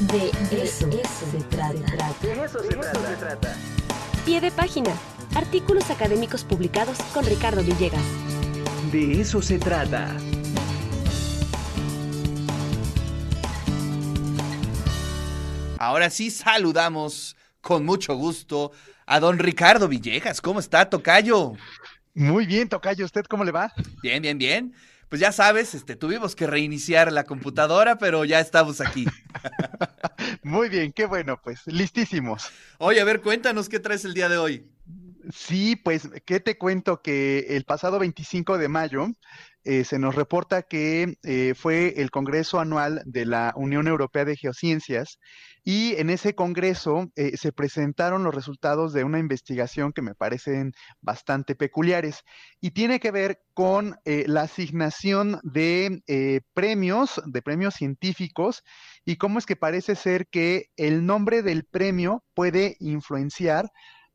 De eso, se, trata. De eso se, trata. Pie de página. Artículos académicos publicados con Ricardo Villegas. De eso se trata. Ahora sí saludamos con mucho gusto a don Ricardo Villegas. ¿Cómo está, Tocayo? Muy bien, Tocayo. ¿Usted cómo le va? Bien, bien, bien. Pues ya sabes, este, tuvimos que reiniciar la computadora, pero ya estamos aquí. Muy bien, qué bueno, pues listísimos. Oye, a ver, cuéntanos qué traes el día de hoy. Sí, pues, ¿qué te cuento? Que el pasado 25 de mayo eh, se nos reporta que eh, fue el Congreso Anual de la Unión Europea de Geociencias y en ese Congreso eh, se presentaron los resultados de una investigación que me parecen bastante peculiares y tiene que ver con la asignación de premios, de premios científicos y cómo es que parece ser que el nombre del premio puede influenciar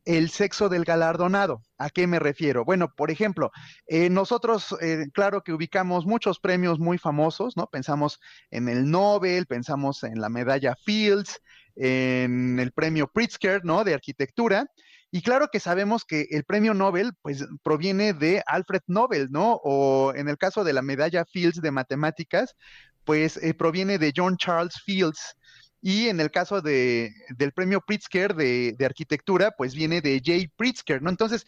el sexo del galardonado. ¿A qué me refiero? Bueno, por ejemplo, eh, nosotros, eh, claro que ubicamos muchos premios muy famosos, ¿no? Pensamos en el Nobel, pensamos en la medalla Fields, en el premio Pritzker, ¿no? De arquitectura. Y claro que sabemos que el premio Nobel, pues, proviene de Alfred Nobel, ¿no? O en el caso de la medalla Fields de matemáticas, pues eh, proviene de John Charles Fields. Y en el caso de, del premio Pritzker de, arquitectura, pues viene de Jay Pritzker, ¿no? Entonces,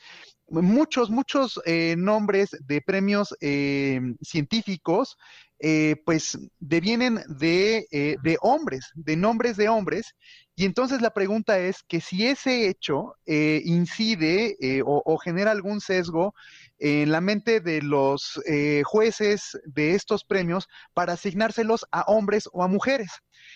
muchos, muchos eh, nombres de premios eh, científicos, eh, pues devienen de, de, hombres, de nombres de hombres. Y entonces la pregunta es que si ese hecho incide o, o, genera algún sesgo en la mente de los jueces de estos premios para asignárselos a hombres o a mujeres.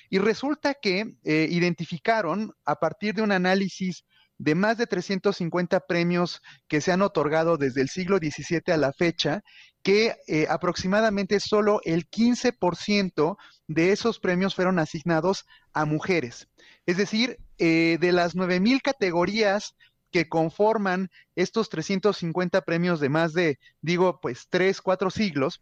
Y resulta que eh, identificaron a partir de un análisis de más de 350 premios que se han otorgado desde el siglo XVII a la fecha, que eh, aproximadamente solo el 15% de esos premios fueron asignados a mujeres. Es decir, eh, de las 9.000 categorías que conforman estos 350 premios de más de, digo, pues tres, cuatro siglos,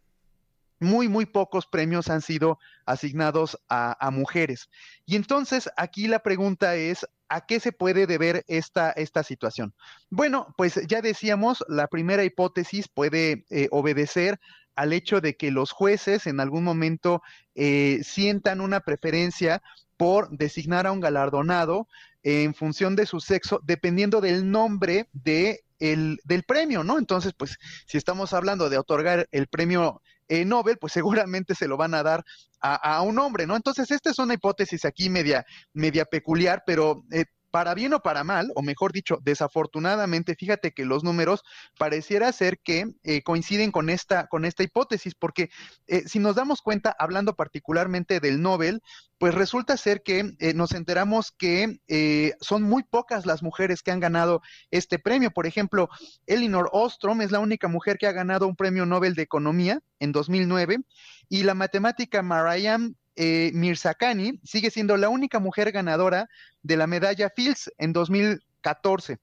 muy, muy pocos premios han sido asignados a, mujeres. Y entonces aquí la pregunta es, ¿a qué se puede deber esta, esta situación? Bueno, pues ya decíamos, la primera hipótesis puede eh, obedecer al hecho de que los jueces en algún momento eh, sientan una preferencia por designar a un galardonado en función de su sexo, dependiendo del nombre de el, del premio, ¿no? Entonces, pues, si estamos hablando de otorgar el premio eh, Nobel, pues seguramente se lo van a dar a, un hombre, ¿no? Entonces, esta es una hipótesis aquí media, media peculiar, pero eh, para bien o para mal, o mejor dicho, desafortunadamente, fíjate que los números pareciera ser que eh, coinciden con esta, con esta hipótesis, porque eh, si nos damos cuenta, hablando particularmente del Nobel, pues resulta ser que eh, nos enteramos que son muy pocas las mujeres que han ganado este premio. Por ejemplo, Elinor Ostrom es la única mujer que ha ganado un premio Nobel de Economía en 2009 y la matemática Mariam eh, Mirzakani sigue siendo la única mujer ganadora de la medalla Fields en 2014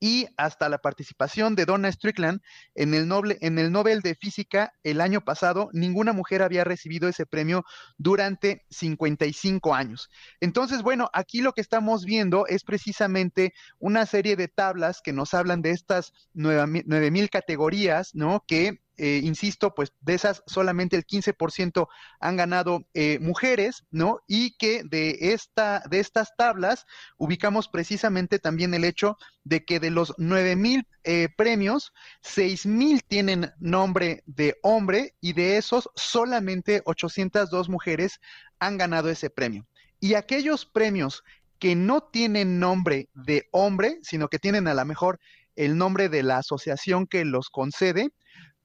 y hasta la participación de Donna Strickland en el, en el Nobel de Física el año pasado, ninguna mujer había recibido ese premio durante 55 años. Entonces, bueno, aquí lo que estamos viendo es precisamente una serie de tablas que nos hablan de estas 9.000 categorías, ¿no? Que eh, insisto, pues de esas solamente el 15% han ganado eh, mujeres, ¿no? Y que de, esta, de estas tablas ubicamos precisamente también el hecho de que de los 9 mil eh, premios, 6 mil tienen nombre de hombre y de esos solamente 802 mujeres han ganado ese premio. Y aquellos premios que no tienen nombre de hombre, sino que tienen a lo mejor el nombre de la asociación que los concede,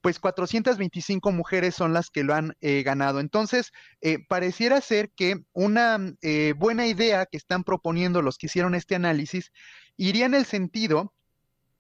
pues 425 mujeres son las que lo han eh, ganado. Entonces, eh, pareciera ser que una eh, buena idea que están proponiendo los que hicieron este análisis iría en el sentido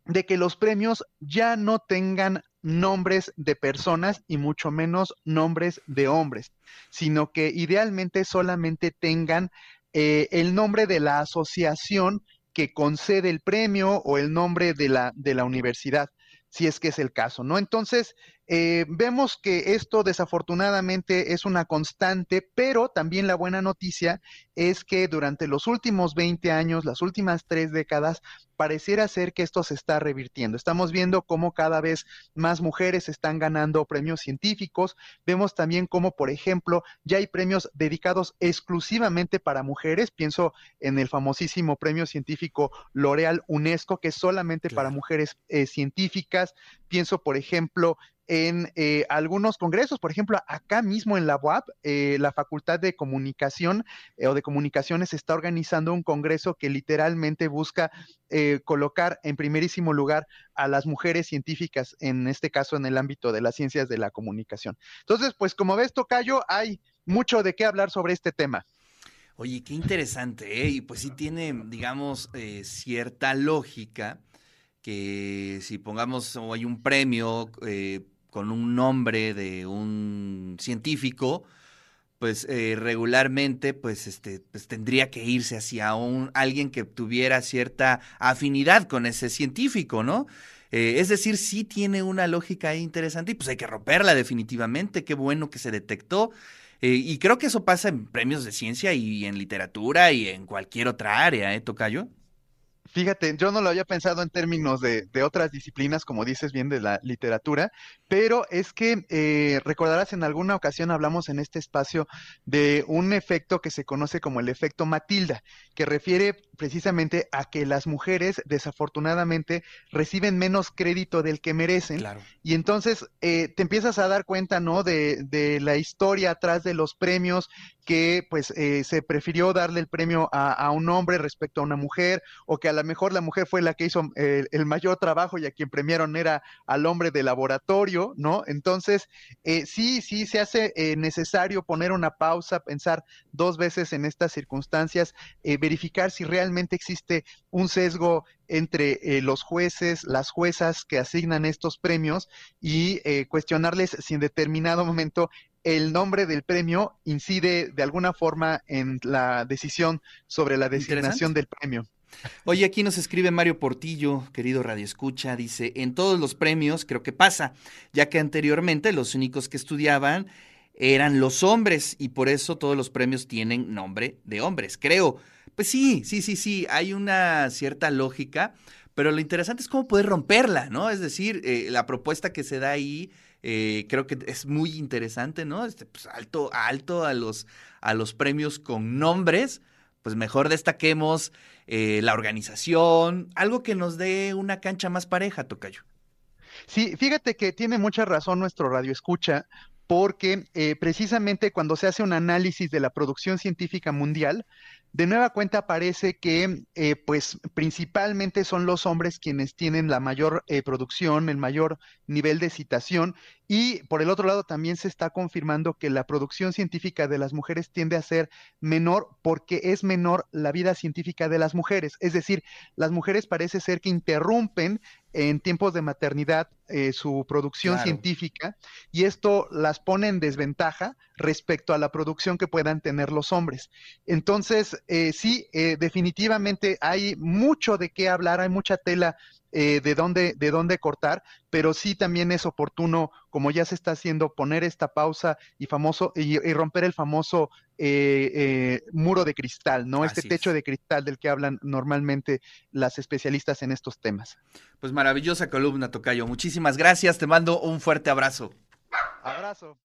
de que los premios ya no tengan nombres de personas y mucho menos nombres de hombres, sino que idealmente solamente tengan el nombre de la asociación que concede el premio o el nombre de la, de la universidad si es que es el caso, ¿no? Entonces, eh, vemos que esto desafortunadamente es una constante, pero también la buena noticia es que durante los últimos 20 años, las últimas tres décadas, pareciera ser que esto se está revirtiendo. Estamos viendo cómo cada vez más mujeres están ganando premios científicos. Vemos también cómo, por ejemplo, ya hay premios dedicados exclusivamente para mujeres. Pienso en el famosísimo premio científico L'Oreal UNESCO, que es solamente para mujeres eh, científicas. Pienso, por ejemplo, en eh, algunos congresos, por ejemplo, acá mismo en la UAP, eh, la Facultad de Comunicación eh, o de Comunicaciones está organizando un congreso que literalmente busca colocar en primerísimo lugar a las mujeres científicas, en este caso en el ámbito de las ciencias de la comunicación. Entonces, pues como ves, Tocayo, hay mucho de qué hablar sobre este tema. Oye, qué interesante. Y pues sí tiene, digamos, cierta lógica que si pongamos o hay un premio eh, con un nombre de un científico, pues eh, regularmente pues este pues tendría que irse hacia un alguien que tuviera cierta afinidad con ese científico, ¿no? Eh, es decir, sí tiene una lógica interesante y pues hay que romperla definitivamente. Qué bueno que se detectó. Y creo que eso pasa en premios de ciencia y en literatura y en cualquier otra área, ¿eh, Tocayo? Fíjate, yo no lo había pensado en términos de, otras disciplinas, como dices bien, de la literatura, pero es que eh, recordarás en alguna ocasión hablamos en este espacio de un efecto que se conoce como el efecto Matilda, que refiere precisamente a que las mujeres desafortunadamente reciben menos crédito del que merecen. Y entonces eh, te empiezas a dar cuenta, ¿no? De, de, la historia atrás de los premios, que pues eh, se prefirió darle el premio a, a, un hombre respecto a una mujer, o que a lo mejor la mujer fue la que hizo eh, el mayor trabajo y a quien premiaron era al hombre de laboratorio, ¿no? Entonces, eh, sí, sí, se hace eh, necesario poner una pausa, pensar dos veces en estas circunstancias, verificar si realmente existe un sesgo entre los jueces, las juezas que asignan estos premios y cuestionarles si en determinado momento el nombre del premio incide de alguna forma en la decisión sobre la designación del premio. Oye, aquí nos escribe Mario Portillo, querido Radio Escucha, dice, en todos los premios creo que pasa, ya que anteriormente los únicos que estudiaban eran los hombres y por eso todos los premios tienen nombre de hombres, creo. Pues sí, sí, sí, sí, hay una cierta lógica, pero lo interesante es cómo poder romperla, ¿no? Es decir, eh, la propuesta que se da ahí eh, creo que es muy interesante, ¿no? Este, pues alto, alto a los, a los premios con nombres, pues mejor destaquemos eh, la organización, algo que nos dé una cancha más pareja, Tocayo. Sí, fíjate que tiene mucha razón nuestro radio escucha, porque eh, precisamente cuando se hace un análisis de la producción científica mundial, de nueva cuenta aparece que eh, pues principalmente son los hombres quienes tienen la mayor eh, producción, el mayor nivel de citación y por el otro lado también se está confirmando que la producción científica de las mujeres tiende a ser menor porque es menor la vida científica de las mujeres. Es decir, las mujeres parece ser que interrumpen en tiempos de maternidad eh, su producción científica y esto las pone en desventaja respecto a la producción que puedan tener los hombres. Entonces, eh, sí, eh, definitivamente hay mucho de qué hablar, hay mucha tela eh, de, dónde, de dónde cortar, pero sí también es oportuno, como ya se está haciendo, poner esta pausa y, famoso, y, romper el famoso muro de cristal, ¿no? este techo de cristal del que hablan normalmente las especialistas en estos temas. Pues maravillosa columna, Tocayo. Muchísimas gracias, te mando un fuerte abrazo. Abrazo.